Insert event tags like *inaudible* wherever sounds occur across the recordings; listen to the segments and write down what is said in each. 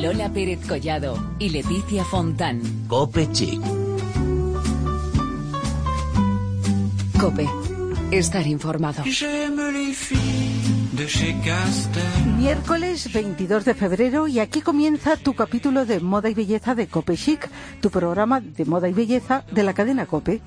Lola Pérez Collado y Leticia Fontán. Cope Chic. Cope. Estar informado. Miércoles 22 de febrero y aquí comienza tu capítulo de moda y belleza de Cope Chic, tu programa de moda y belleza de la cadena Cope.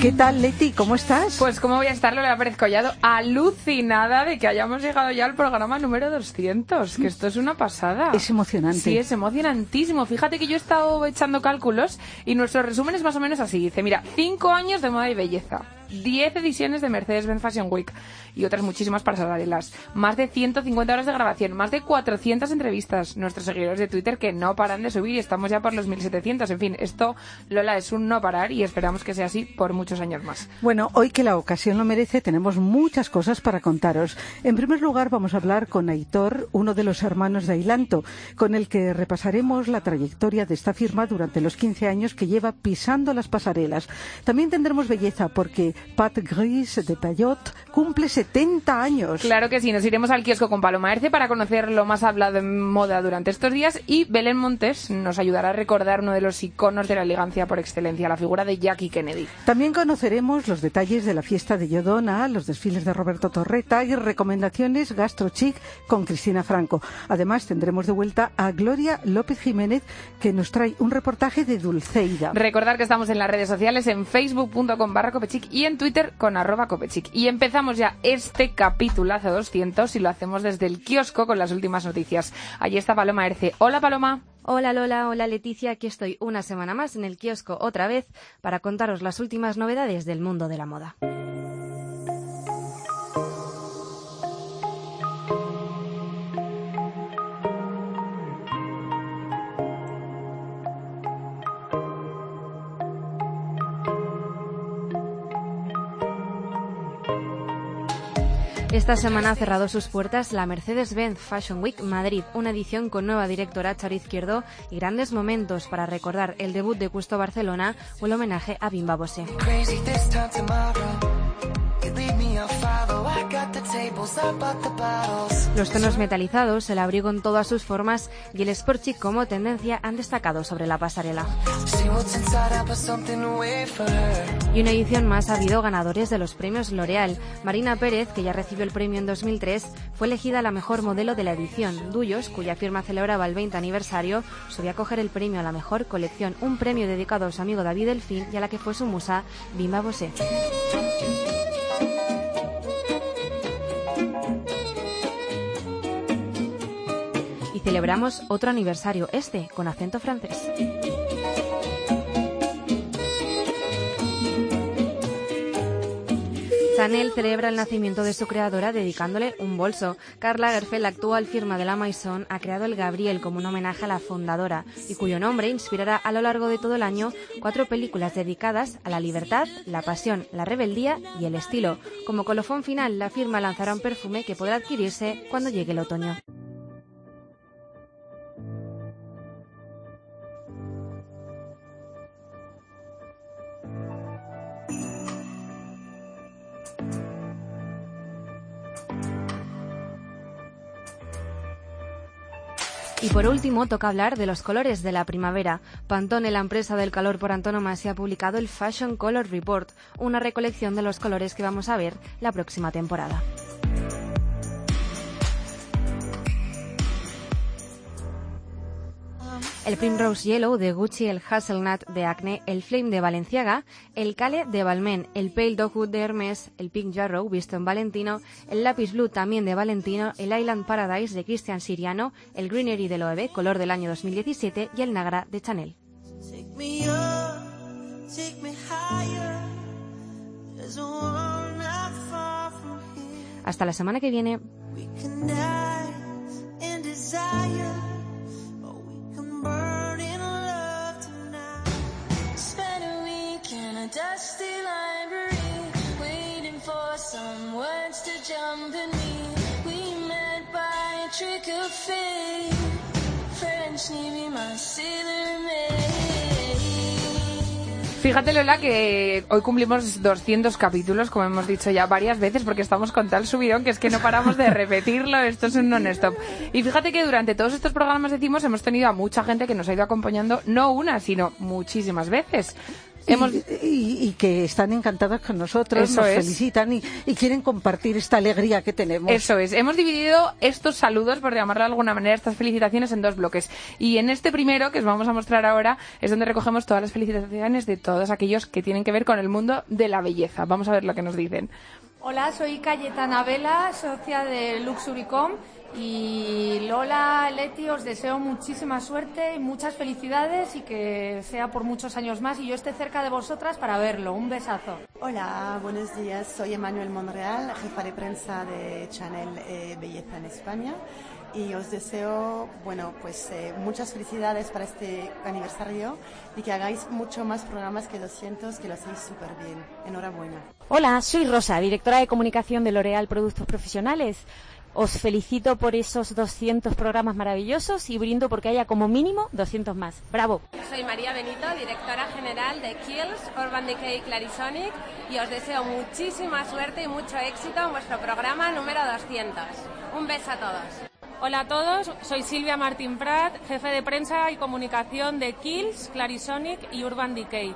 ¿Qué tal, Leti? ¿Cómo estás? Pues cómo voy a estar, Lola Pérez Collado, alucinada de que hayamos llegado ya al programa número 200, que esto es una pasada. Es emocionante. Sí, es emocionantísimo. Fíjate que yo he estado echando cálculos y nuestro resumen es más o menos así. Dice, mira, cinco años de moda y belleza. 10 ediciones de Mercedes-Benz Fashion Week y otras muchísimas pasarelas, más de 150 horas de grabación, más de 400 entrevistas, nuestros seguidores de Twitter que no paran de subir y estamos ya por los 1700. En fin, esto, Lola, es un no parar y esperamos que sea así por muchos años más. Bueno, hoy que la ocasión lo merece, tenemos muchas cosas para contaros. En primer lugar, vamos a hablar con Aitor, uno de los hermanos de Ailanto, con el que repasaremos la trayectoria de esta firma durante los 15 años que lleva pisando las pasarelas. También tendremos belleza porque Pat Gris de Payot cumple 70 años. Claro que sí, nos iremos al kiosco con Paloma Erce para conocer lo más hablado en moda durante estos días y Belén Montes nos ayudará a recordar uno de los iconos de la elegancia por excelencia, la figura de Jackie Kennedy. También conoceremos los detalles de la fiesta de Yodona, los desfiles de Roberto Torreta y recomendaciones gastrochic con Cristina Franco. Además, tendremos de vuelta a Gloria López Jiménez que nos trae un reportaje de Dulceida. Recordar que estamos en las redes sociales en facebook.com barra copechic y en Twitter con arroba copechic. Y empezamos ya este capítulo hace 200 y lo hacemos desde el kiosco con las últimas noticias. Allí está Paloma Erce. Hola Paloma. Hola Lola, hola Leticia, aquí estoy una semana más en el kiosco otra vez para contaros las últimas novedades del mundo de la moda. Esta semana ha cerrado sus puertas la Mercedes-Benz Fashion Week Madrid, una edición con nueva directora Charo Izquierdo y grandes momentos para recordar el debut de Custo Barcelona o el homenaje a Bimba Bosé. Los tonos metalizados, el abrigo en todas sus formas y el sport chic como tendencia han destacado sobre la pasarela. Y una edición más ha habido ganadores de los premios L'Oreal. Marina Pérez, que ya recibió el premio en 2003, fue elegida la mejor modelo de la edición. Duyos, cuya firma celebraba el 20 aniversario, solía coger el premio a la mejor colección, un premio dedicado a su amigo David Delfín y a la que fue su musa, Bimba Bosé. Y celebramos otro aniversario, este con acento francés. Chanel celebra el nacimiento de su creadora dedicándole un bolso. Karl Lagerfeld, actual firma de la Maison, ha creado el Gabriel como un homenaje a la fundadora y cuyo nombre inspirará a lo largo de todo el año cuatro películas dedicadas a la libertad, la pasión, la rebeldía y el estilo. Como colofón final, la firma lanzará un perfume que podrá adquirirse cuando llegue el otoño. Por último, toca hablar de los colores de la primavera. Pantone, la empresa del calor por antonomasia, ha publicado el Fashion Color Report, una recolección de los colores que vamos a ver la próxima temporada. El Primrose Yellow de Gucci, el Hazelnut de Acne, el Flame de Valenciaga, el Cale de Balmain, el Pale Dogwood de Hermes, el Pink Jarrow visto en Valentino, el Lapis Blue también de Valentino, el Island Paradise de Christian Siriano, el Greenery de Loewe, color del año 2017 y el Nagra de Chanel. Hasta la semana que viene. Trick of fate. French Navy, my sailor Fíjate, Lola, que hoy cumplimos 200 capítulos, como hemos dicho ya varias veces, porque estamos con tal subidón que es que no paramos de repetirlo. Esto es un non-stop. Y fíjate que durante todos estos programas, decimos, hemos tenido a mucha gente que nos ha ido acompañando, no una, sino muchísimas veces. Hemos... Y, que están encantadas con nosotros, nos felicitan y, quieren compartir esta alegría que tenemos. Eso es. Hemos dividido estos saludos, por llamarlo de alguna manera, estas felicitaciones en dos bloques. Y en este primero, que os vamos a mostrar ahora, es donde recogemos todas las felicitaciones de todos aquellos que tienen que ver con el mundo de la belleza. Vamos a ver lo que nos dicen. Hola, soy Cayetana Vela, socia de Luxuricom y Lola, Leti, os deseo muchísima suerte y muchas felicidades y que sea por muchos años más y yo esté cerca de vosotras para verlo. Un besazo. Hola, buenos días. Soy Emanuel Monreal, jefa de prensa de Chanel eh, Belleza en España y os deseo, bueno, pues eh, muchas felicidades para este aniversario y que hagáis mucho más programas que 200, que lo hacéis súper bien. Enhorabuena. Hola, soy Rosa, directora de comunicación de L'Oréal Productos Profesionales. Os felicito por esos 200 programas maravillosos y brindo porque haya como mínimo 200 más. ¡Bravo! Soy María Benito, directora general de Kills, Urban Decay Clarisonic y os deseo muchísima suerte y mucho éxito en vuestro programa número 200. Un beso a todos. Hola a todos, soy Silvia Martín Prat, jefe de prensa y comunicación de Kills, Clarisonic y Urban Decay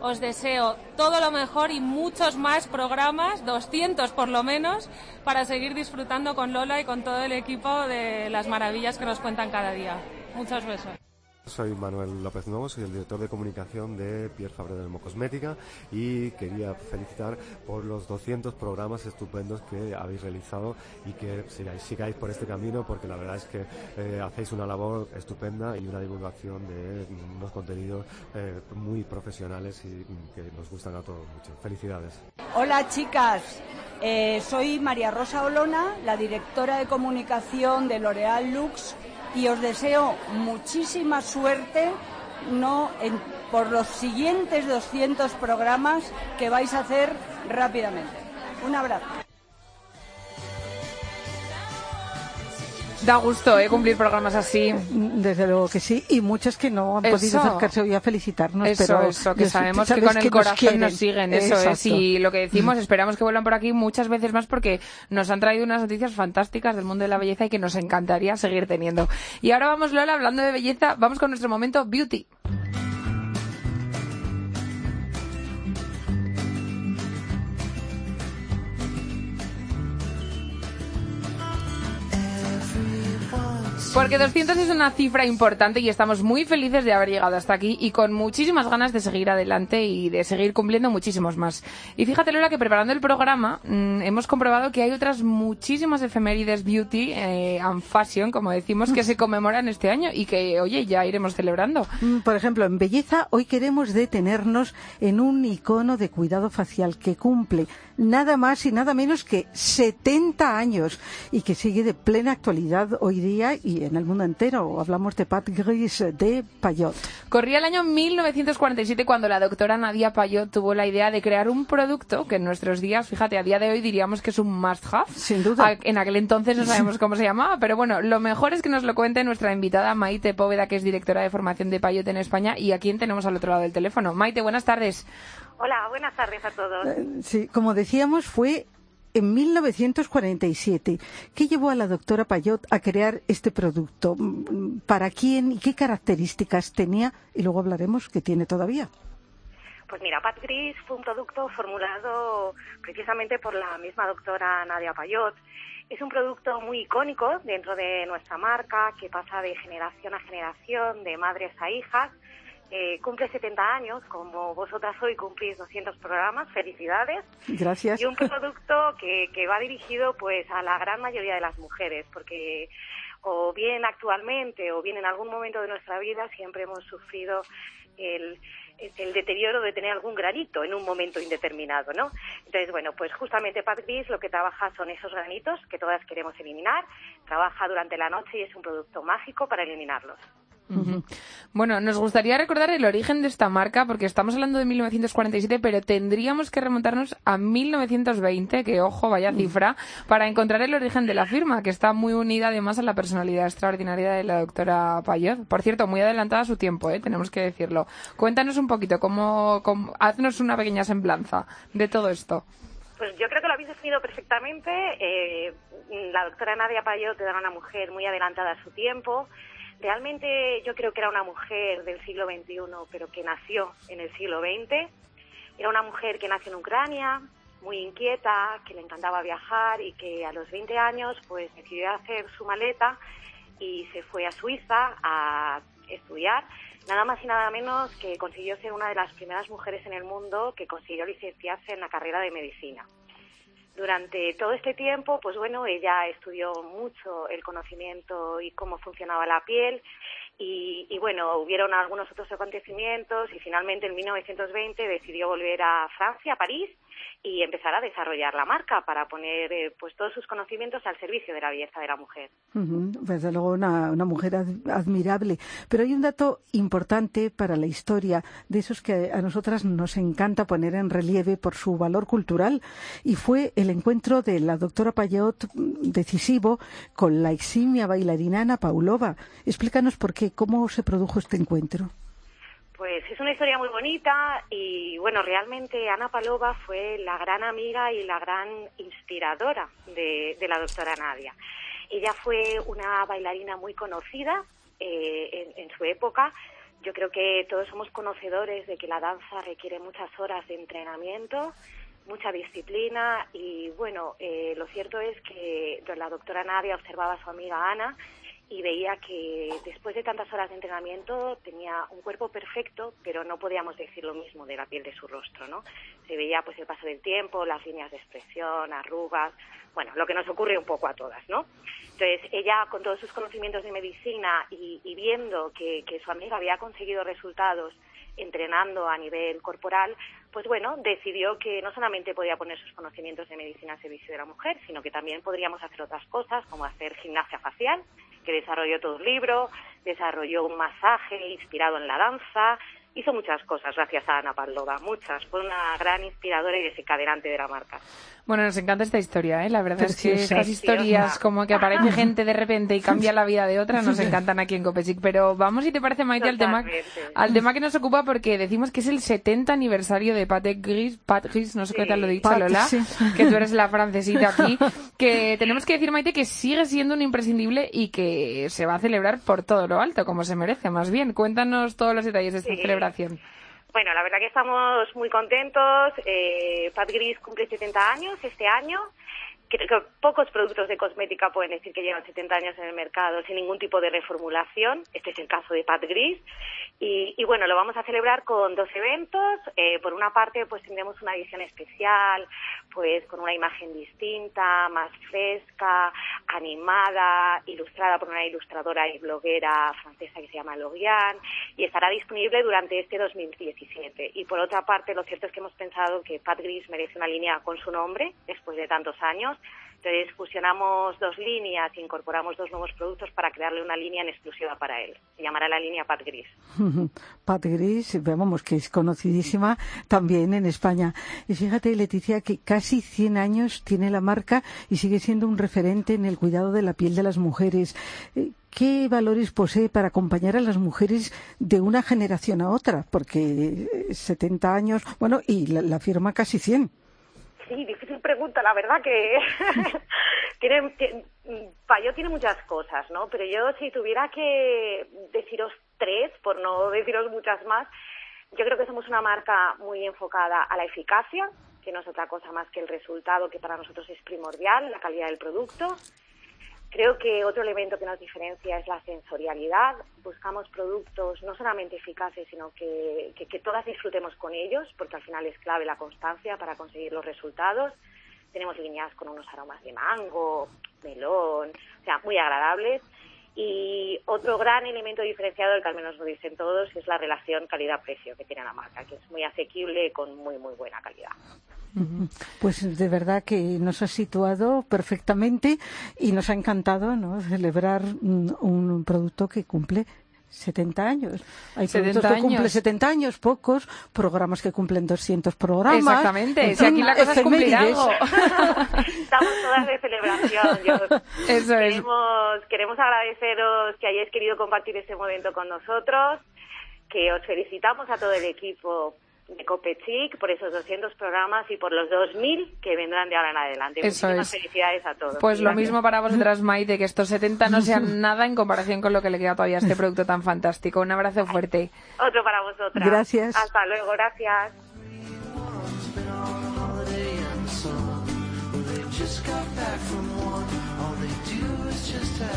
os deseo todo lo mejor y muchos más programas, 200 por lo menos, para seguir disfrutando con Lola y con todo el equipo de las maravillas que nos cuentan cada día. Muchos besos. Soy Manuel López Nuevo, soy el director de comunicación de Pierre Fabre de Cosmética y quería felicitar por los 200 programas estupendos que habéis realizado y que sigáis, sigáis por este camino porque la verdad es que eh, hacéis una labor estupenda y una divulgación de unos contenidos eh, muy profesionales y que nos gustan a todos mucho. Felicidades. Hola chicas, eh, soy María Rosa Olona, la directora de comunicación de L'Oreal Lux y os deseo muchísima suerte no por los siguientes 200 programas que vais a hacer rápidamente. Un abrazo. Da gusto ¿eh? cumplir programas así. Desde luego que sí. Y muchos que no han podido acercarse hoy a felicitarnos. Eso, pero eso, que sabemos que con el corazón nos, siguen. Eso es. Y lo que decimos, esperamos que vuelvan por aquí muchas veces más porque nos han traído unas noticias fantásticas del mundo de la belleza y que nos encantaría seguir teniendo. Y ahora vamos, Lola, hablando de belleza, vamos con nuestro momento beauty. Porque 200 es una cifra importante y estamos muy felices de haber llegado hasta aquí y con muchísimas ganas de seguir adelante y de seguir cumpliendo muchísimos más. Y fíjate, Lola, que preparando el programa mm, hemos comprobado que hay otras muchísimas efemérides beauty eh, and fashion, como decimos, que se *laughs* conmemoran este año y que, oye, ya iremos celebrando. Mm, por ejemplo, en belleza, hoy queremos detenernos en un icono de cuidado facial que cumple nada más y nada menos que 70 años y que sigue de plena actualidad hoy día y en el mundo entero. Hablamos de Pat Gris de Payot. Corría el año 1947 cuando la doctora Nadia Payot tuvo la idea de crear un producto que en nuestros días, fíjate, a día de hoy diríamos que es un must-have. Sin duda. En aquel entonces no sabemos cómo se llamaba, pero bueno, lo mejor es que nos lo cuente nuestra invitada Maite Póveda, que es directora de formación de Payot en España y a quien tenemos al otro lado del teléfono. Maite, buenas tardes. Hola, buenas tardes a todos. Eh, sí, como decíamos, fue en 1947. ¿Qué llevó a la doctora Payot a crear este producto? Mm, ¿Para quién y qué características tenía? Y luego hablaremos qué tiene todavía. Pues mira, Pat Gris fue un producto formulado precisamente por la misma doctora Nadia Payot. Es un producto muy icónico dentro de nuestra marca que pasa de generación a generación, de madres a hijas eh, cumple 70 años, como vosotras hoy cumplís 200 programas, felicidades. Gracias. Y un producto que, que va dirigido pues a la gran mayoría de las mujeres, porque o bien actualmente o bien en algún momento de nuestra vida siempre hemos sufrido el, el deterioro de tener algún granito en un momento indeterminado, ¿no? Entonces, bueno, pues justamente Pat Gris lo que trabaja son esos granitos que todas queremos eliminar, trabaja durante la noche y es un producto mágico para eliminarlos. Bueno, nos gustaría recordar el origen de esta marca porque estamos hablando de 1947, pero tendríamos que remontarnos a 1920, que ojo, vaya cifra, para encontrar el origen de la firma, que está muy unida además a la personalidad extraordinaria de la doctora Payot. Por cierto, muy adelantada a su tiempo, ¿eh? tenemos que decirlo. Cuéntanos un poquito, cómo, cómo- haznos una pequeña semblanza de todo esto. Pues yo creo que lo habéis definido perfectamente. Eh, la doctora Nadia Payot era una mujer muy adelantada a su tiempo. Realmente yo creo que era una mujer del siglo XXI, pero que nació en el siglo XX. Era una mujer que nació en Ucrania, muy inquieta, que le encantaba viajar y que a los 20 años pues decidió hacer su maleta y se fue a Suiza a estudiar. Nada más y nada menos que consiguió ser una de las primeras mujeres en el mundo que consiguió licenciarse en la carrera de medicina. Durante todo este tiempo, pues bueno, ella estudió mucho el conocimiento y cómo funcionaba la piel y, y bueno, hubieron algunos otros acontecimientos y finalmente en 1920 decidió volver a Francia, a París, y empezar a desarrollar la marca para poner eh, pues todos sus conocimientos al servicio de la belleza de la mujer. Ujú, Desde luego una, una mujer ad- admirable. Pero hay un dato importante para la historia, de esos que a nosotras nos encanta poner en relieve por su valor cultural, y fue el encuentro de la doctora Payot mm, decisivo con la eximia bailarina Ana Paulova. Explícanos por qué, cómo se produjo este encuentro. Pues es una historia muy bonita y bueno, realmente Ana Palova fue la gran amiga y la gran inspiradora de, la doctora Nadia. Ella fue una bailarina muy conocida eh, en, en su época. Yo creo que todos somos conocedores de que la danza requiere muchas horas de entrenamiento, mucha disciplina y bueno, eh, lo cierto es que la doctora Nadia observaba a su amiga Ana y veía que después de tantas horas de entrenamiento tenía un cuerpo perfecto, pero no podíamos decir lo mismo de la piel de su rostro, ¿no? Se veía pues el paso del tiempo, las líneas de expresión, arrugas, bueno, lo que nos ocurre un poco a todas, ¿no? Entonces, ella con todos sus conocimientos de medicina y, viendo que, que su amiga había conseguido resultados entrenando a nivel corporal, pues bueno, decidió que no solamente podía poner sus conocimientos de medicina al servicio de la mujer, sino que también podríamos hacer otras cosas, como hacer gimnasia facial, que desarrolló todo un libro, desarrolló un masaje inspirado en la danza, hizo muchas cosas gracias a Ana Pavlova, muchas. Fue una gran inspiradora y desencadenante de la marca. Bueno, nos encanta esta historia, ¿eh? La verdad es que estas historias como que aparece *laughs* gente de repente y cambia la vida de otra nos encantan aquí en Copesic. Pero vamos, si te parece, Maite, al tema, al tema que nos ocupa porque decimos que es el 70 aniversario de Patek Gris, Pat Gris, no sé qué te lo he dicho, Pat, Lola, sí. que tú eres la francesita aquí, *laughs* que tenemos que decir, Maite, que sigue siendo un imprescindible y que se va a celebrar por todo lo alto, como se merece, más bien. Cuéntanos todos los detalles de esta Sí. celebración. Bueno, la verdad que estamos muy contentos. Eh, Pat Gris cumple 70 años este año. Que pocos productos de cosmética pueden decir que llevan 70 años en el mercado sin ningún tipo de reformulación. Este es el caso de Pat Gris. Y, y bueno, lo vamos a celebrar con dos eventos. Eh, por una parte, pues tendremos una edición especial, pues con una imagen distinta, más fresca, animada, ilustrada por una ilustradora y bloguera francesa que se llama Logian y estará disponible durante este 2017. Y por otra parte, lo cierto es que hemos pensado que Pat Gris merece una línea con su nombre después de tantos años. Entonces fusionamos dos líneas incorporamos dos nuevos productos para crearle una línea en exclusiva para él. Se llamará la línea Pat Gris. *laughs* Pat Gris, que es conocidísima también en España. Y fíjate, Leticia, que casi 100 años tiene la marca y sigue siendo un referente en el cuidado de la piel de las mujeres. Eh, ¿Qué valores posee para acompañar a las mujeres de una generación a otra? Porque eh, 70 años, bueno, y la, la firma casi 100. Sí, difícil pregunta, la verdad que *laughs* tiene, tiene, Payot tiene muchas cosas, ¿no? Pero yo si tuviera que deciros tres, por no deciros muchas más, yo creo que somos una marca muy enfocada a la eficacia, que no es otra cosa más que el resultado que para nosotros es primordial, la calidad del producto. Creo que otro elemento que nos diferencia es la sensorialidad. Buscamos productos no solamente eficaces, sino que, que, que, todas disfrutemos con ellos, porque al final es clave la constancia para conseguir los resultados. Tenemos líneas con unos aromas de mango, melón, o sea, muy agradables. Y otro gran elemento diferenciador, que al menos lo dicen todos, es la relación calidad-precio que tiene la marca, que es muy asequible con muy, muy buena calidad. Pues de verdad que nos ha situado perfectamente y nos ha encantado ¿no? celebrar un, un producto que cumple 70 años. Hay 70 productos que cumplen años. 70 años, pocos, programas que cumplen 200 programas. Exactamente, En si aquí la cosa es cumplir efemérides. algo. *laughs* Estamos todas de celebración. Yo- *laughs* Eso es. queremos, queremos agradeceros que hayáis querido compartir este momento con nosotros, que os felicitamos a todo el equipo de Copechic por esos 200 programas y por los 2.000 que vendrán de ahora en adelante. Eso Muchísimas es. felicidades a todos. Pues lo Gracias. mismo para vosotras, Maite, que estos 70 no sean *laughs* nada en comparación con lo que le queda todavía a este producto tan fantástico. Un abrazo fuerte. Otro para vosotras. Gracias. Hasta luego, gracias.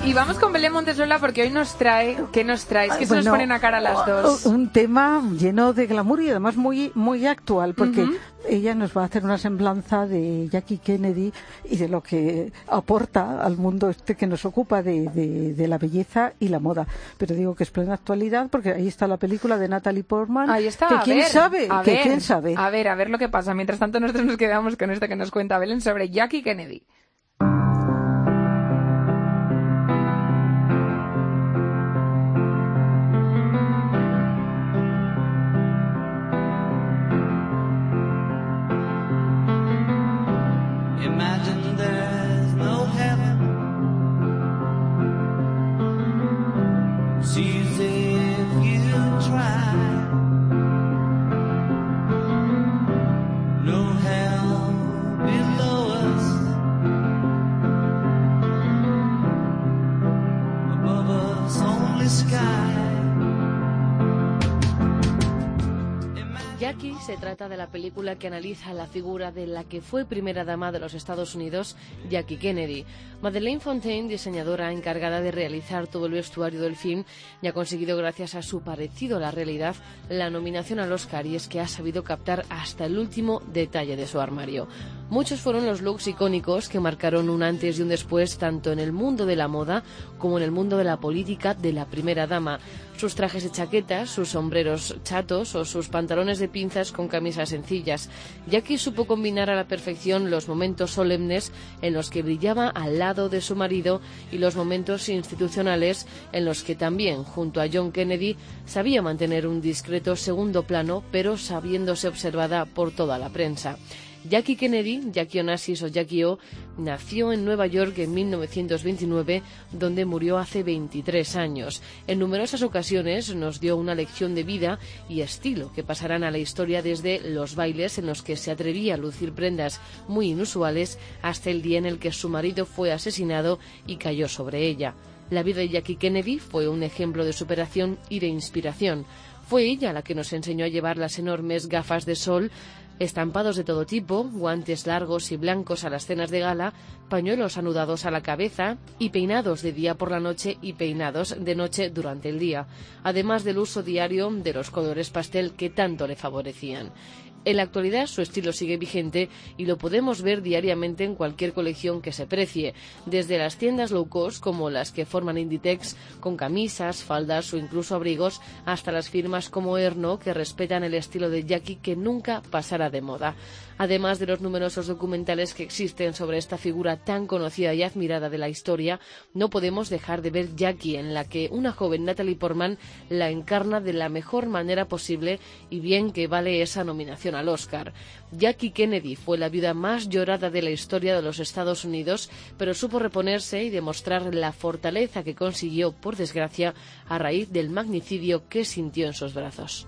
Y vamos con Belén Montesola porque hoy nos trae, ¿qué nos trae? Es que se nos ponen a cara las dos. Un tema lleno de glamour y además muy muy actual, porque Ujú. ella nos va a hacer una semblanza de Jackie Kennedy y de lo que aporta al mundo este que nos ocupa de, de- de la belleza y la moda. Pero digo que es plena actualidad porque ahí está la película de Natalie Portman. Ahí está. Que a quién ver, sabe, a que ver, quién sabe. A ver, a ver lo que pasa. Mientras tanto, nosotros nos quedamos con esto que nos cuenta Belén sobre Jackie Kennedy. De la película que analiza la figura de la que fue primera dama de los Estados Unidos, Jackie Kennedy. Madeleine Fontaine, diseñadora encargada de realizar todo el vestuario del film, ya ha conseguido, gracias a su parecido a la realidad, la nominación al Oscar y es que ha sabido captar hasta el último detalle de su armario. Muchos fueron los looks icónicos que marcaron un antes y un después tanto en el mundo de la moda como en el mundo de la política de la primera dama. Sus trajes de chaquetas, sus sombreros chatos o sus pantalones de pinzas con camisas sencillas. Jackie supo combinar a la perfección los momentos solemnes en los que brillaba al lado de su marido y los momentos institucionales en los que también, junto a John Kennedy, sabía mantener un discreto segundo plano, pero sabiéndose observada por toda la prensa. Jackie Kennedy, Jackie Onassis o Jackie O, nació en Nueva York en 1929, donde murió hace 23 años. En numerosas ocasiones nos dio una lección de vida y estilo que pasarán a la historia desde los bailes en los que se atrevía a lucir prendas muy inusuales hasta el día en el que su marido fue asesinado y cayó sobre ella. La vida de Jackie Kennedy fue un ejemplo de superación y de inspiración. Fue ella la que nos enseñó a llevar las enormes gafas de sol, estampados de todo tipo, guantes largos y blancos a las cenas de gala, pañuelos anudados a la cabeza y peinados de día por la noche y peinados de noche durante el día, además del uso diario de los colores pastel que tanto le favorecían. En la actualidad su estilo sigue vigente y lo podemos ver diariamente en cualquier colección que se precie, desde las tiendas low cost como las que forman Inditex con camisas, faldas o incluso abrigos, hasta las firmas como Erno que respetan el estilo de Jackie que nunca pasará de moda. Además de los numerosos documentales que existen sobre esta figura tan conocida y admirada de la historia, no podemos dejar de ver Jackie, en la que una joven Natalie Portman la encarna de la mejor manera posible y bien que vale esa nominación al Oscar. Jackie Kennedy fue la viuda más llorada de la historia de los Estados Unidos, pero supo reponerse y demostrar la fortaleza que consiguió, por desgracia, a raíz del magnicidio que sintió en sus brazos.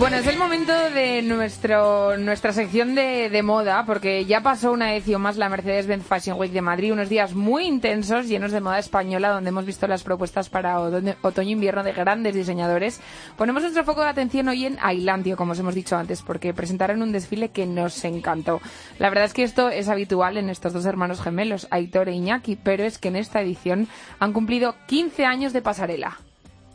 Bueno, es el momento de nuestro, nuestra sección de, de moda, porque ya pasó una edición más la Mercedes-Benz Fashion Week de Madrid, unos días muy intensos, llenos de moda española, donde hemos visto las propuestas para otoño-invierno de grandes diseñadores. Ponemos nuestro foco de atención hoy en Ailandio, como os hemos dicho antes, porque presentaron un desfile que nos encantó. La verdad es que esto es habitual en estos dos hermanos gemelos, Aitor e Iñaki, pero es que en esta edición han cumplido 15 años de pasarela.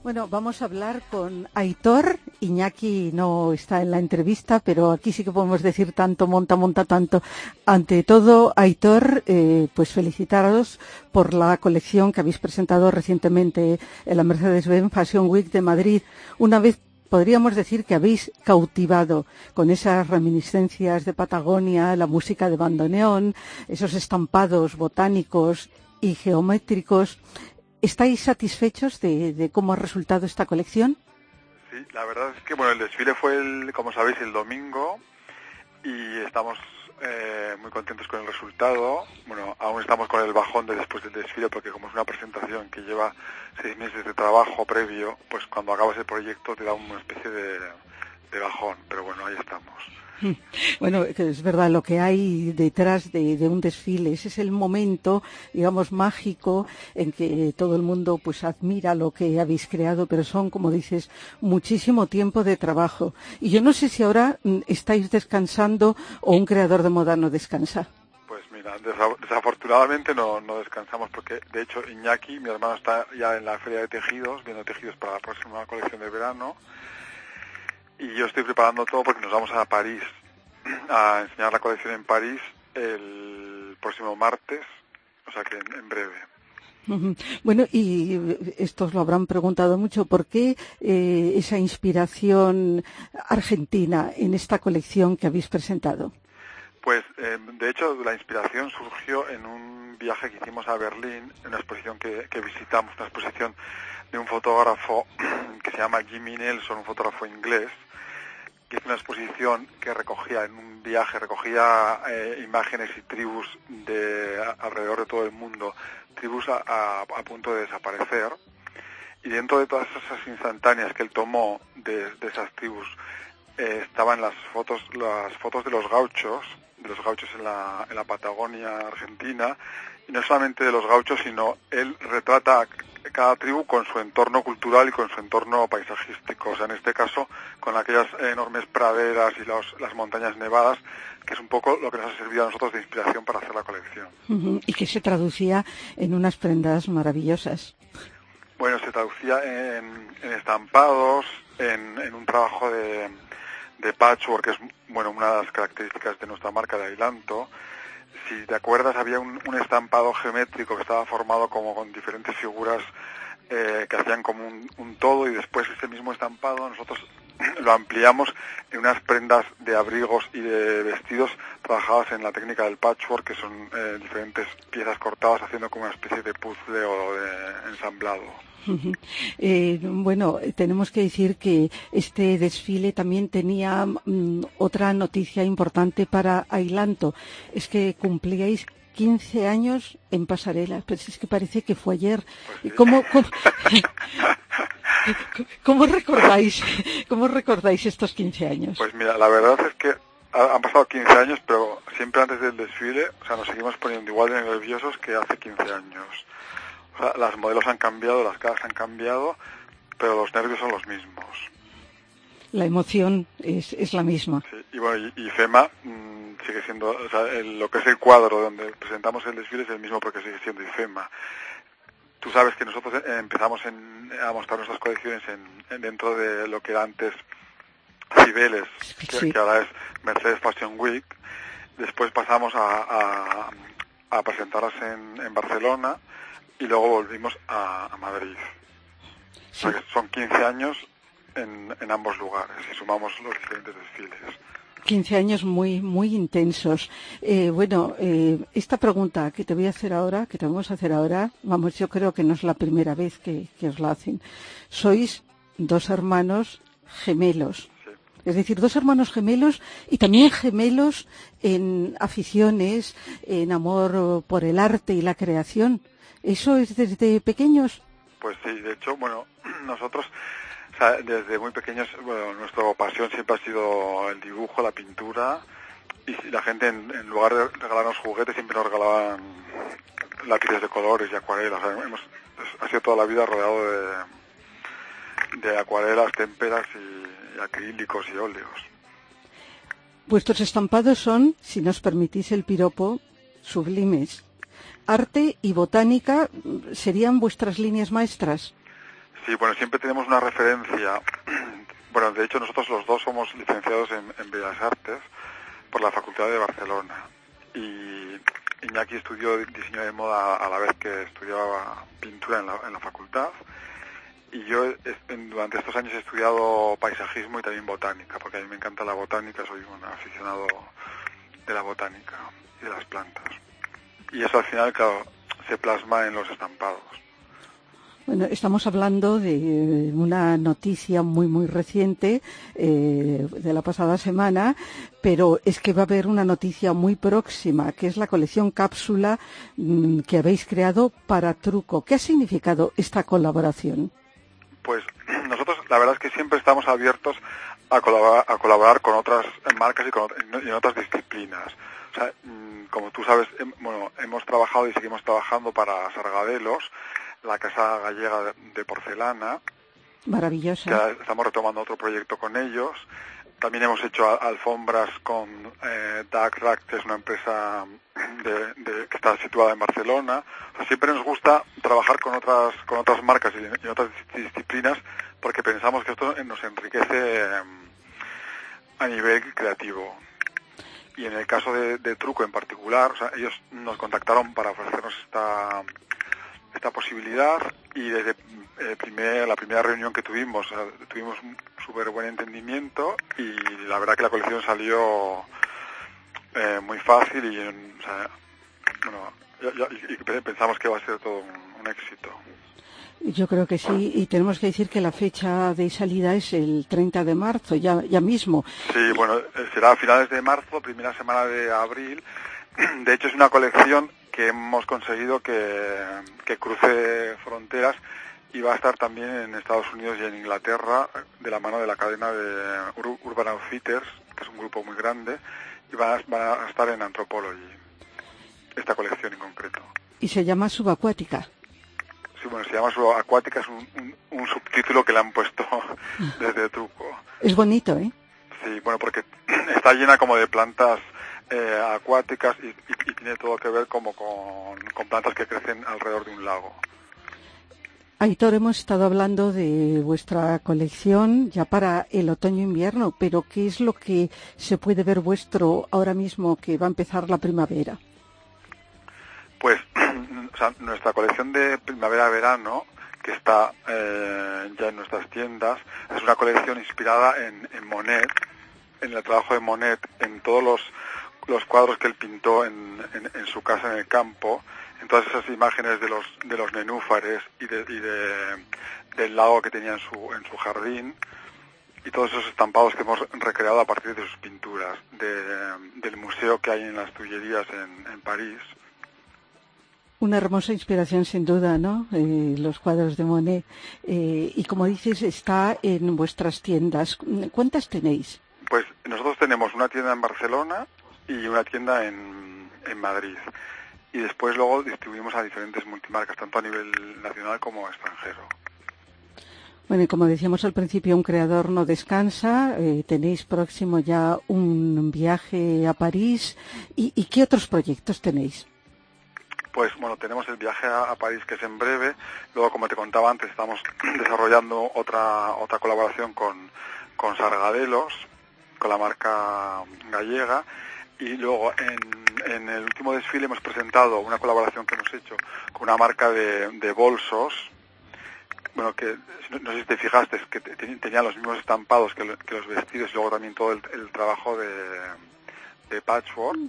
Bueno, vamos a hablar con Aitor Iñaki no está en la entrevista, pero aquí sí que podemos decir tanto, monta, monta tanto. Ante todo, Aitor, eh, pues felicitaros por la colección que habéis presentado recientemente en la Mercedes-Benz Fashion Week de Madrid. Una vez podríamos decir que habéis cautivado con esas reminiscencias de Patagonia, la música de bandoneón, esos estampados botánicos y geométricos. ¿Estáis satisfechos de, cómo ha resultado esta colección? Sí, la verdad es que bueno, el desfile fue, el, como sabéis, el domingo y estamos eh, muy contentos con el resultado. Bueno, aún estamos con el bajón de después del desfile porque como es una presentación que lleva seis meses de trabajo previo, pues cuando acabas el proyecto te da una especie de bajón. Pero bueno, ahí estamos. *laughs* Bueno, es verdad, lo que hay detrás de, un desfile, ese es el momento, digamos, mágico en que todo el mundo pues admira lo que habéis creado, pero son, como dices, muchísimo tiempo de trabajo. Y yo no sé si ahora mm, estáis descansando o un creador de moda no descansa. Pues mira, desafortunadamente no descansamos porque, de hecho, Iñaki, mi hermano, está ya en la feria de tejidos, viendo tejidos para la próxima colección de verano y yo estoy preparando todo porque nos vamos a París a enseñar la colección en París el próximo martes, o sea que en, en breve. Bueno, y estos lo habrán preguntado mucho, ¿por qué eh, esa inspiración argentina en esta colección que habéis presentado? Pues, eh, de hecho, la inspiración surgió en un viaje que hicimos a Berlín, en una exposición que, que visitamos, una exposición de un fotógrafo *clears throat* que se llama Jimmy Nelson, un fotógrafo inglés, es una exposición que recogía en un viaje, recogía eh, imágenes y tribus de alrededor de todo el mundo, tribus a, a, punto de desaparecer. Y dentro de todas esas instantáneas que él tomó de, de esas tribus, eh, estaban las fotos, las fotos de los gauchos, de los gauchos en la, en la Patagonia argentina, y no solamente de los gauchos, sino él retrata cada tribu con su entorno cultural y con su entorno paisajístico. O sea, en este caso, con aquellas enormes praderas y los, las montañas nevadas, que es un poco lo que nos ha servido a nosotros de inspiración para hacer la colección. Uh -huh. Y que se traducía en unas prendas maravillosas. Bueno, se traducía en, en estampados, en, en, un trabajo de, de patchwork, que es bueno, una de las características de nuestra marca de Ailanto, si te acuerdas, había un, un, estampado geométrico que estaba formado como con diferentes figuras eh, que hacían como un, un, todo y después ese mismo estampado nosotros lo ampliamos en unas prendas de abrigos y de vestidos trabajadas en la técnica del patchwork, que son eh, diferentes piezas cortadas haciendo como una especie de puzzle o de ensamblado. Eh, bueno, tenemos que decir que este desfile también tenía mm, otra noticia importante para Ailanto. Es que cumplíais 15 años en pasarela. Pero es que parece que fue ayer. Pues ¿Cómo, cómo, *laughs* ¿Cómo, recordáis, ¿Cómo recordáis estos 15 años? Pues mira, la verdad es que han pasado 15 años, pero siempre antes del desfile, o sea, nos seguimos poniendo igual de nerviosos que hace 15 años. O sea, las modelos han cambiado, las caras han cambiado, pero los nervios son los mismos. La emoción es, es la misma. Sí, y bueno, y, y FEMA mmm, sigue siendo, o sea, el, lo que es el cuadro donde presentamos el desfile es el mismo porque sigue siendo IFEMA. Tú sabes que nosotros eh, empezamos en, a mostrar nuestras colecciones en, en, dentro de lo que era antes Cibeles, que, sí. que ahora es Mercedes Fashion Week. Después pasamos a, a, a presentarlas en, en Barcelona y luego volvimos a, a Madrid. Sí. O sea que son 15 años en, en, ambos lugares y sumamos los diferentes desfiles. 15 años muy, muy intensos. Eh, bueno, eh, esta pregunta que te voy a hacer ahora, que te vamos a hacer ahora, vamos, yo creo que no es la primera vez que, que os la hacen. Sois dos hermanos gemelos. Sí. Es decir, dos hermanos gemelos y también gemelos en aficiones, en amor por el arte y la creación. ¿Eso es desde pequeños? Pues sí, de hecho, bueno, *clears throat* nosotros desde muy pequeños, bueno, nuestra pasión siempre ha sido el dibujo, la pintura, y la gente en, lugar de regalarnos juguetes siempre nos regalaban lápices de colores y acuarelas. Hemos, ha sido toda la vida rodeado de, de acuarelas, témperas y acrílicos y óleos. Vuestros estampados son, si nos permitís el piropo, sublimes. Arte y botánica serían vuestras líneas maestras. Sí, bueno, siempre tenemos una referencia. *clears throat* Bueno, de hecho nosotros los dos somos licenciados en, Bellas Artes por la Facultad de Barcelona. Y Iñaki estudió diseño de moda a la vez que estudiaba pintura en la, en la facultad. Y yo durante estos años he estudiado paisajismo y también botánica porque a mí me encanta la botánica, soy un aficionado de la botánica y de las plantas. Y eso al final claro se plasma en los estampados. Bueno, estamos hablando de una noticia muy, muy reciente eh, de la pasada semana, pero es que va a haber una noticia muy próxima, que es la colección cápsula mm, que habéis creado para Truco. ¿Qué ha significado esta colaboración? Pues *clears throat* nosotros la verdad es que siempre estamos abiertos a colaborar, a colaborar con otras marcas y, con, otras disciplinas. O sea, mm, como tú sabes, bueno, hemos trabajado y seguimos trabajando para Sargadelos, la casa gallega de, porcelana, Maravillosa. estamos retomando otro proyecto con ellos. También hemos hecho alfombras con eh, Dark Rack, que es una empresa de- de- que está situada en Barcelona. O sea, siempre nos gusta trabajar con otras con otras marcas y, y otras dis- disciplinas porque pensamos que esto nos enriquece eh, a nivel creativo. Y en el caso de, de Truco en particular, o sea, ellos nos contactaron para ofrecernos posibilidad y desde eh, primer- la primera reunión que tuvimos, sea, tuvimos un súper buen entendimiento y la verdad que la colección salió eh, muy fácil y, o sea, bueno, y- y pensamos que va a ser todo un, un éxito. Yo creo que sí, y tenemos que decir que la fecha de salida es el 30 de marzo, ya, ya mismo. Sí, bueno, eh, será a finales de marzo, primera semana de abril. *clears throat* De hecho, es una colección que hemos conseguido que, que cruce fronteras y va a estar también en Estados Unidos y en Inglaterra de la mano de la cadena de Ur- Urban Outfitters, que es un grupo muy grande, y van a, van a estar en Anthropology, esta colección en concreto. Y se llama Subacuática. Sí, bueno, se llama Subacuática, es un, un- un subtítulo que le han puesto *laughs* desde Truco. Es bonito, ¿eh? Sí, bueno, porque *clears throat* está llena como de plantas eh, acuáticas y, y- y tiene todo que ver como con, con plantas que crecen alrededor de un lago. Aitor, hemos estado hablando de vuestra colección ya para el otoño-invierno, pero ¿qué es lo que se puede ver vuestro ahora mismo que va a empezar la primavera? Pues, *clears throat* o sea, nuestra colección de primavera-verano, que está eh, ya en nuestras tiendas, es una colección inspirada en, en Monet, en el trabajo de Monet, en todos los, los cuadros que él pintó en, en- en su casa en el campo, en todas esas imágenes de los, de los nenúfares y, de, y de- del lago que tenía en su, en su jardín, y todos esos estampados que hemos recreado a partir de sus pinturas, de- del museo que hay en las Tullerías en, en París. Una hermosa inspiración sin duda, ¿no? Eh, los cuadros de Monet. Eh, y como dices, está en vuestras tiendas. ¿Cuántas tenéis? Pues nosotros tenemos una tienda en Barcelona y una tienda en, en Madrid. Y después luego distribuimos a diferentes multimarcas, tanto a nivel nacional como extranjero. Bueno, y como decíamos al principio, un creador no descansa. Eh, tenéis próximo ya un viaje a París. ¿Y, y qué otros proyectos tenéis? Pues bueno, tenemos el viaje a, a París que es en breve. Luego, como te contaba antes, estamos *clears throat* desarrollando otra otra colaboración con, con Sargadelos, con la marca gallega. Y luego en, en el último desfile hemos presentado una colaboración que hemos hecho con una marca de, de bolsos. Bueno, que no, sé si te fijaste, es que te- te- tenían los mismos estampados que, lo- que los vestidos y luego también todo el, el trabajo de, de patchwork.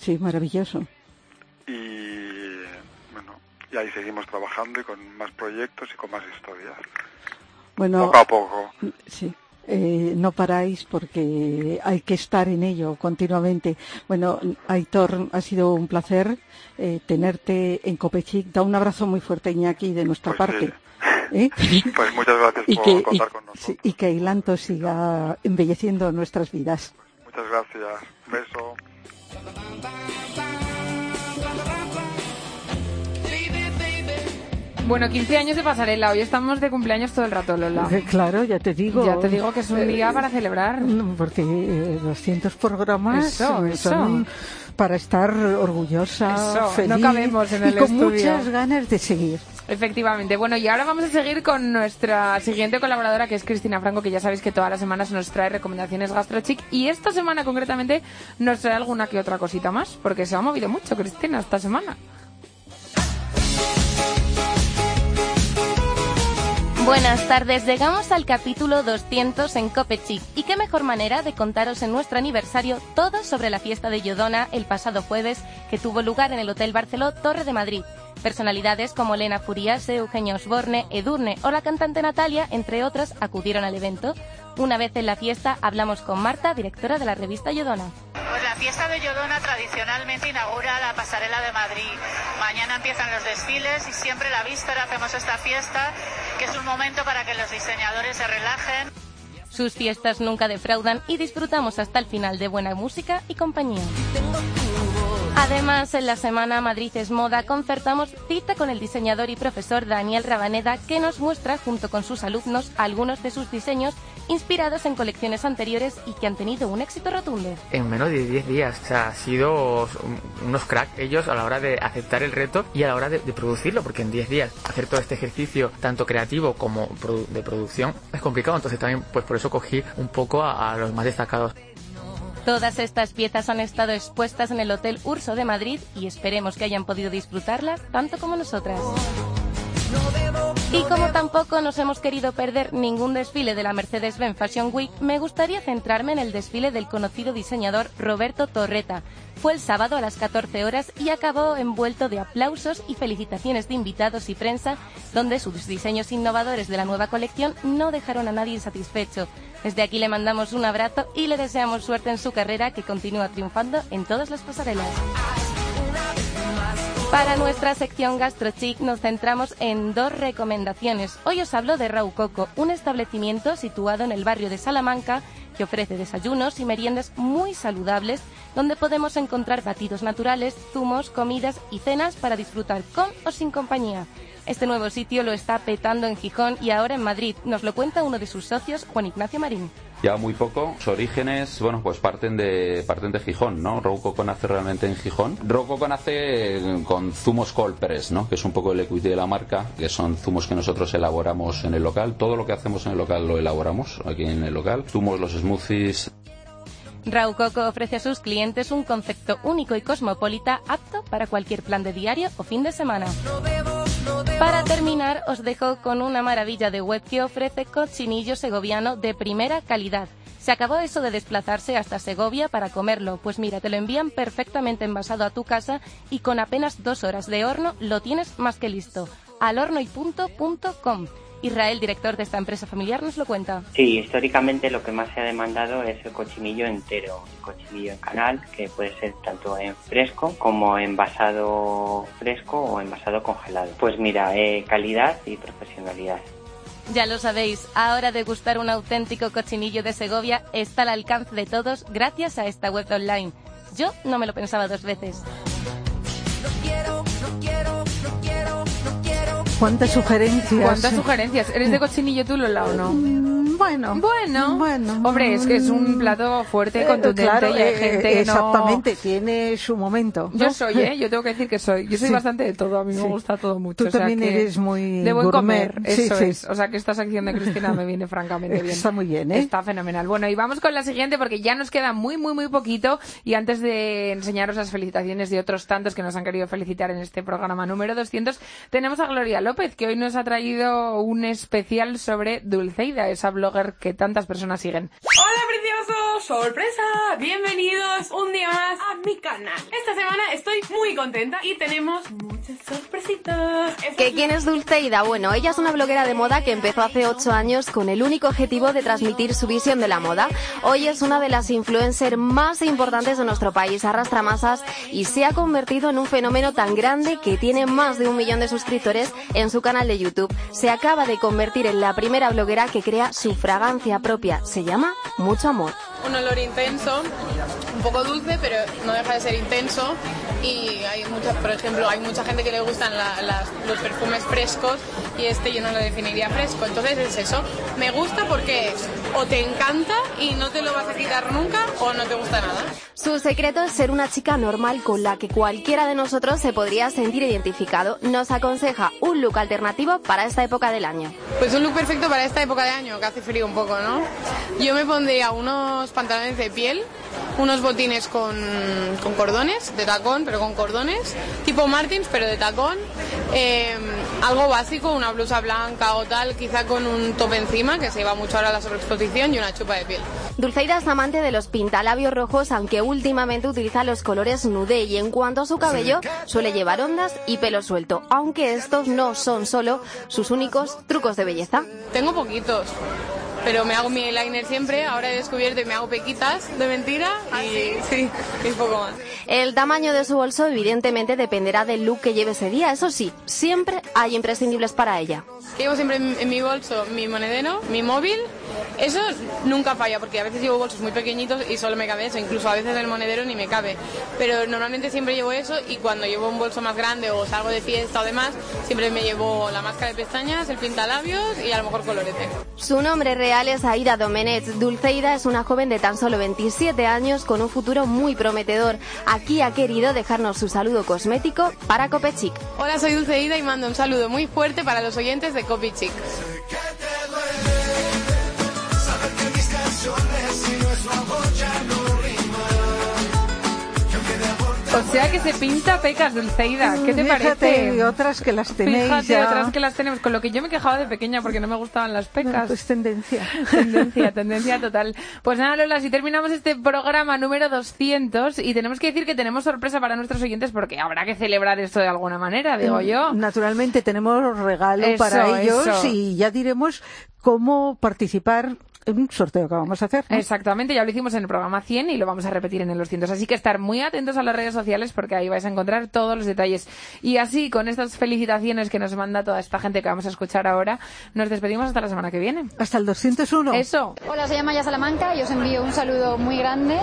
Sí, maravilloso. y bueno y ahí seguimos trabajando y con más proyectos y con más historias Bueno, poco a poco Sí, eh, no paráis porque hay que estar en ello continuamente. Bueno, Aitor, ha sido un placer eh, tenerte en Copechic. Da un abrazo muy fuerte, Iñaki, de nuestra parte. ¿Eh? *laughs* pues muchas gracias y, por que, y, contar con nosotros y que Ailanto siga embelleciendo nuestras vidas. muchas gracias un beso Bueno, 15 años de pasarela. Hoy estamos de cumpleaños todo el rato, Lola. Eh, Claro, ya te digo. Ya te digo que es un día Eh, para celebrar. no, Porque eh, 200 programas Eso, eh, eso. son para estar orgullosa, Eso, feliz no cabemos en y el con estudio. muchas ganas de seguir. Efectivamente. Bueno, y ahora vamos a seguir con nuestra siguiente colaboradora, que es Cristina Franco, que ya sabéis que todas las semanas nos trae recomendaciones gastrochic. Y esta semana concretamente nos trae alguna que otra cosita más, porque se ha movido mucho, Cristina, esta semana. Buenas tardes, llegamos al capítulo 200 en Copechic y qué mejor manera de contaros en nuestro aniversario todo sobre la fiesta de Yodona el pasado jueves que tuvo lugar en el Hotel Barceló Torre de Madrid. Personalidades como Elena Furiase, Eugenio Osborne, Edurne o la cantante Natalia, entre otras, acudieron al evento. Una vez en la fiesta hablamos con Marta, directora de la revista Yodona. Pues la fiesta de Yodona tradicionalmente inaugura la pasarela de Madrid. Mañana empiezan los desfiles y siempre la víspera hacemos esta fiesta, que es un momento para que los diseñadores se relajen. Sus fiestas nunca defraudan y disfrutamos hasta el final de buena música y compañía. Además, en la semana Madrid es Moda concertamos cita con el diseñador y profesor Daniel Rabaneda que nos muestra junto con sus alumnos algunos de sus diseños inspirados en colecciones anteriores y que han tenido un éxito rotundo. En menos de 10 días, o sea, ha sido un- unos crack ellos a la hora de aceptar el reto y a la hora de, producirlo, porque en 10 días hacer todo este ejercicio, tanto creativo como de producción, es complicado, entonces también pues por eso cogí un poco a- a los más destacados. Todas estas piezas han estado expuestas en el Hotel Urso de Madrid y esperemos que hayan podido disfrutarlas tanto como nosotras. Y como tampoco nos hemos querido perder ningún desfile de la Mercedes-Benz Fashion Week, me gustaría centrarme en el desfile del conocido diseñador Roberto Torreta. Fue el sábado a las 14 horas y acabó envuelto de aplausos y felicitaciones de invitados y prensa, donde sus diseños innovadores de la nueva colección no dejaron a nadie insatisfecho. Desde aquí le mandamos un abrazo y le deseamos suerte en su carrera que continúa triunfando en todas las pasarelas. Para nuestra sección GastroChic nos centramos en dos recomendaciones. Hoy os hablo de Raucoco, un establecimiento situado en el barrio de Salamanca que ofrece desayunos y meriendas muy saludables donde podemos encontrar batidos naturales, zumos, comidas y cenas para disfrutar con o sin compañía. Este nuevo sitio lo está petando en Gijón y ahora en Madrid. Nos lo cuenta uno de sus socios, Juan Ignacio Marín. Ya muy poco. Sus orígenes, bueno, pues parten de parten de Gijón, ¿no? Rococo nace realmente en Gijón. Rococo nace eh, con zumos cold press, ¿no? Que es un poco el equity de la marca, que son zumos que nosotros elaboramos en el local. Todo lo que hacemos en el local lo elaboramos aquí en el local. Zumos, los smoothies, Rau Coco ofrece a sus clientes un concepto único y cosmopolita apto para cualquier plan de diario o fin de semana. Para terminar, os dejo con una maravilla de web que ofrece cochinillo segoviano de primera calidad. Se acabó eso de desplazarse hasta Segovia para comerlo, pues mira, te lo envían perfectamente envasado a tu casa y con apenas dos horas de horno lo tienes más que listo. Alhornoypunto.com. Israel, director de esta empresa familiar, nos lo cuenta. Sí, históricamente lo que más se ha demandado es el cochinillo entero, el cochinillo en canal, que puede ser tanto en fresco como envasado fresco o envasado congelado. Pues mira, eh, calidad y profesionalidad. Ya lo sabéis, ahora degustar un auténtico cochinillo de Segovia está al alcance de todos gracias a esta web online. Yo no me lo pensaba dos veces. ¿Cuántas sugerencias? ¿Cuántas sugerencias? ¿Eres de cochinillo tú, Lola, o no? Bueno. Bueno. Bueno. Hombre, es que es un plato fuerte, Eh, contundente claro, y hay eh, gente no... Exactamente, tiene su momento. ¿no? Yo soy, ¿eh? Yo tengo que decir que soy. Yo soy Sí. bastante de todo. A mí me gusta todo mucho. Tú o sea también que eres muy De buen gourmet. comer, eso sí. es. O sea que esta sección de Cristina me viene francamente bien. Está muy bien, ¿eh? Está fenomenal. Bueno, y vamos con la siguiente porque ya nos queda muy, muy, muy poquito. Y antes de enseñaros las felicitaciones de otros tantos que nos han querido felicitar en este programa número 200, tenemos a Gloria López, que hoy nos ha traído un especial sobre Dulceida, esa blogger que tantas personas siguen. Hola preciosos, sorpresa, bienvenidos un día más a mi canal. Esta semana estoy muy contenta y tenemos muchas sorpresitas. ¿Que quién es Dulceida? Bueno, ella es una bloguera de moda que empezó hace 8 años con el único objetivo de transmitir su visión de la moda. Hoy es una de las influencers más importantes de nuestro país, arrastra masas y se ha convertido en un fenómeno tan grande que tiene más de un millón de suscriptores en su canal de YouTube. Se acaba de convertir en la primera bloguera que crea su fragancia propia. Se llama Mucho Amor. Un olor intenso, un poco dulce, pero no deja de ser intenso. y hay mucha, por ejemplo, hay mucha gente que le gustan la- las- los perfumes frescos y este yo no lo definiría fresco. Entonces es eso. Me gusta porque o te encanta y no te lo vas a quitar nunca o no te gusta nada. Su secreto es ser una chica normal con la que cualquiera de nosotros se podría sentir identificado. Nos aconseja un look alternativo para esta época del año. Pues un look perfecto para esta época de año, que hace frío un poco, ¿no? Yo me pondría unos pantalones de piel, unos botines con, con cordones, de tacón, pero con cordones, tipo Martins, pero de tacón, eh, algo básico, una blusa blanca o tal, quizá con un top encima, que se lleva mucho ahora la sobreexposición, y una chupa de piel. Dulceida es amante de los pintalabios rojos, aunque últimamente utiliza los colores nude y en cuanto a su cabello, suele llevar ondas y pelo suelto, aunque estos no son solo sus únicos trucos de belleza. Tengo poquitos. Pero me hago mi eyeliner siempre, ahora he descubierto y me hago pequitas de mentira y sí, *laughs* y un poco más. El tamaño de su bolso evidentemente dependerá del look que lleve ese día, eso sí, siempre hay imprescindibles para ella. Llevo siempre en, en mi bolso mi monedero, mi móvil. Eso nunca falla porque a veces llevo bolsos muy pequeñitos y solo me cabe eso. Incluso a veces el monedero ni me cabe. Pero normalmente siempre llevo eso y cuando llevo un bolso más grande o salgo de fiesta o demás, siempre me llevo la máscara de pestañas, el pintalabios y a lo mejor colorete. Su nombre real es Aida Domenech. Dulceida es una joven de tan solo 27 años con un futuro muy prometedor. Aquí ha querido dejarnos su saludo cosmético para Copechic. Hola, soy Dulceida y mando un saludo muy fuerte para los oyentes de Copy O sea que se pinta pecas, Dulceida. ¿Qué te Fíjate, parece? otras que las tenéis Fíjate, ya. otras que las tenemos. Con lo que yo me quejaba de pequeña porque no me gustaban las pecas. Pues tendencia. *laughs* Tendencia, tendencia total. Pues nada, Lola, si terminamos este programa número 200 y tenemos que decir que tenemos sorpresa para nuestros oyentes porque habrá que celebrar esto de alguna manera, digo yo. Naturalmente tenemos regalo Eso, para ellos eso. y ya diremos cómo participar un sorteo que vamos a hacer. ¿no? Exactamente, ya lo hicimos en el programa 100 y lo vamos a repetir en el 200. Así que estar muy atentos a las redes sociales porque ahí vais a encontrar todos los detalles. Y así, con estas felicitaciones que nos manda toda esta gente que vamos a escuchar ahora, nos despedimos hasta la semana que viene. Hasta el 201. Eso. Hola, soy Amaya Salamanca y os envío un saludo muy grande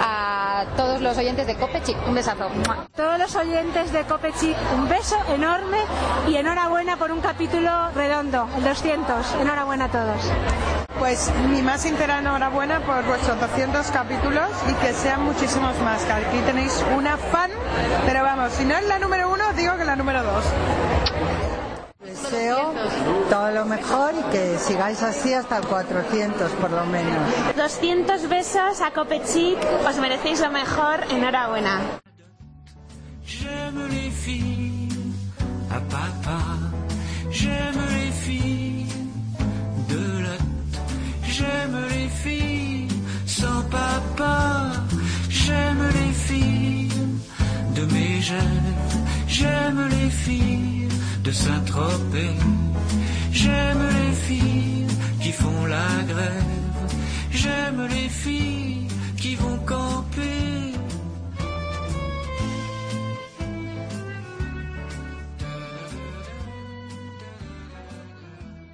a todos los oyentes de Copechic. Un besazo. Todos los oyentes de Copechic, un beso enorme y enhorabuena por un capítulo redondo, el 200. Enhorabuena a todos. Pues mi más sincera enhorabuena por vuestros 200 capítulos y que sean muchísimos más. Que aquí tenéis una fan, pero vamos, si no es la número uno, os digo que la número dos. Deseo todo lo mejor y que sigáis así hasta el 400 por lo menos. 200 besos a Copechic, os merecéis lo mejor. Enhorabuena. J'aime les filles à papa, j'aime les filles de la... J'aime les filles sans papa, j'aime les filles de mes rêves, j'aime les filles de Saint-Tropez, j'aime les filles qui font la grève, j'aime les filles